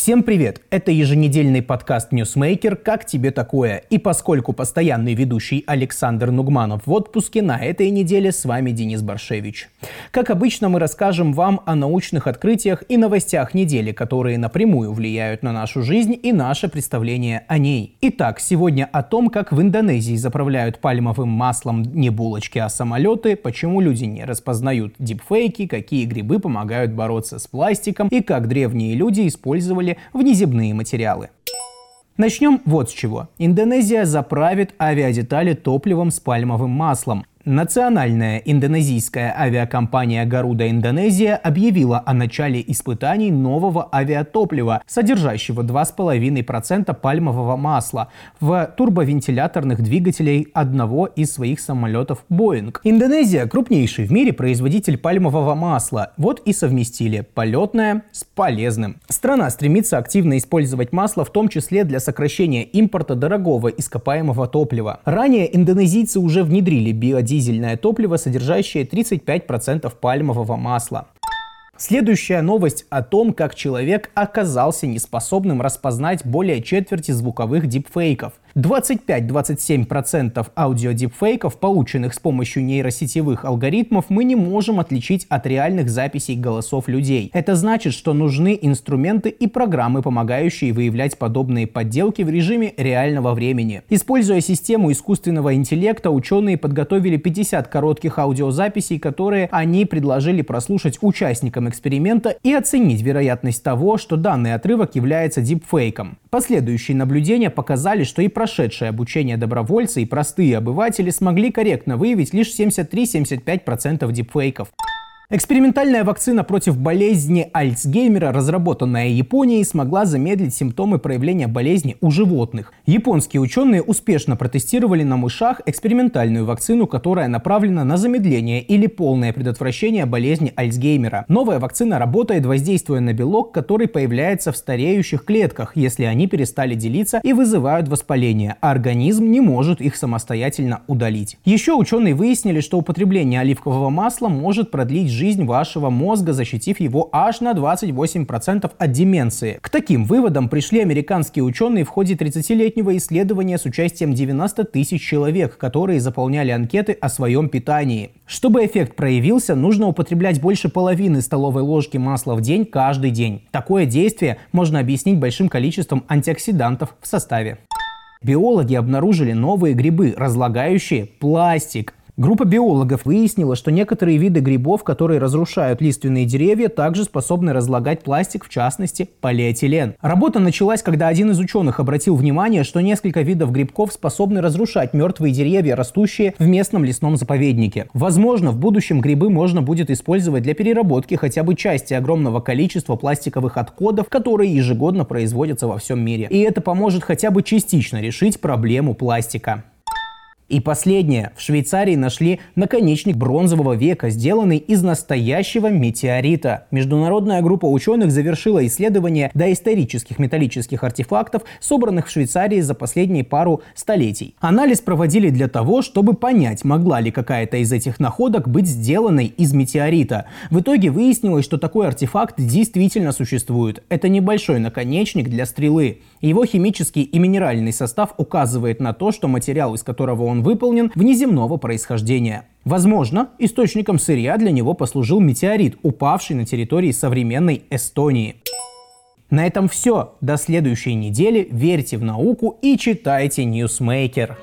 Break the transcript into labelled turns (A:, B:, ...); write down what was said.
A: Всем привет! Это еженедельный подкаст Newsmaker «Как тебе такое?». И поскольку постоянный ведущий Александр Нугманов в отпуске, на этой неделе с вами Денис Баршевич. Как обычно, мы расскажем вам о научных открытиях и новостях недели, которые напрямую влияют на нашу жизнь и наше представление о ней. Итак, сегодня о том, как в Индонезии заправляют пальмовым маслом не булочки, а самолеты, почему люди не распознают дипфейки, какие грибы помогают бороться с пластиком и как древние люди использовали использовали внеземные материалы. Начнем вот с чего. Индонезия заправит авиадетали топливом с пальмовым маслом. Национальная индонезийская авиакомпания «Гаруда Индонезия» объявила о начале испытаний нового авиатоплива, содержащего 2,5% пальмового масла в турбовентиляторных двигателей одного из своих самолетов Boeing. Индонезия – крупнейший в мире производитель пальмового масла. Вот и совместили полетное с полезным. Страна стремится активно использовать масло, в том числе для сокращения импорта дорогого ископаемого топлива. Ранее индонезийцы уже внедрили биодизель дизельное топливо, содержащее 35% пальмового масла. Следующая новость о том, как человек оказался неспособным распознать более четверти звуковых дипфейков. 25-27% аудиодипфейков, полученных с помощью нейросетевых алгоритмов, мы не можем отличить от реальных записей голосов людей. Это значит, что нужны инструменты и программы, помогающие выявлять подобные подделки в режиме реального времени. Используя систему искусственного интеллекта, ученые подготовили 50 коротких аудиозаписей, которые они предложили прослушать участникам эксперимента и оценить вероятность того, что данный отрывок является дипфейком. Последующие наблюдения показали, что и прошедшие обучение добровольцы и простые обыватели смогли корректно выявить лишь 73-75% дипфейков. Экспериментальная вакцина против болезни Альцгеймера, разработанная Японией, смогла замедлить симптомы проявления болезни у животных. Японские ученые успешно протестировали на мышах экспериментальную вакцину, которая направлена на замедление или полное предотвращение болезни Альцгеймера. Новая вакцина работает, воздействуя на белок, который появляется в стареющих клетках, если они перестали делиться и вызывают воспаление, а организм не может их самостоятельно удалить. Еще ученые выяснили, что употребление оливкового масла может продлить жизнь вашего мозга, защитив его аж на 28% от деменции. К таким выводам пришли американские ученые в ходе 30-летнего исследования с участием 90 тысяч человек, которые заполняли анкеты о своем питании. Чтобы эффект проявился, нужно употреблять больше половины столовой ложки масла в день каждый день. Такое действие можно объяснить большим количеством антиоксидантов в составе. Биологи обнаружили новые грибы, разлагающие пластик. Группа биологов выяснила, что некоторые виды грибов, которые разрушают лиственные деревья, также способны разлагать пластик, в частности полиэтилен. Работа началась, когда один из ученых обратил внимание, что несколько видов грибков способны разрушать мертвые деревья, растущие в местном лесном заповеднике. Возможно, в будущем грибы можно будет использовать для переработки хотя бы части огромного количества пластиковых отходов, которые ежегодно производятся во всем мире. И это поможет хотя бы частично решить проблему пластика. И последнее. В Швейцарии нашли наконечник бронзового века, сделанный из настоящего метеорита. Международная группа ученых завершила исследование доисторических металлических артефактов, собранных в Швейцарии за последние пару столетий. Анализ проводили для того, чтобы понять, могла ли какая-то из этих находок быть сделанной из метеорита. В итоге выяснилось, что такой артефакт действительно существует. Это небольшой наконечник для стрелы. Его химический и минеральный состав указывает на то, что материал, из которого выполнен, внеземного происхождения. Возможно, источником сырья для него послужил метеорит, упавший на территории современной Эстонии. На этом все. До следующей недели. Верьте в науку и читайте Ньюсмейкер.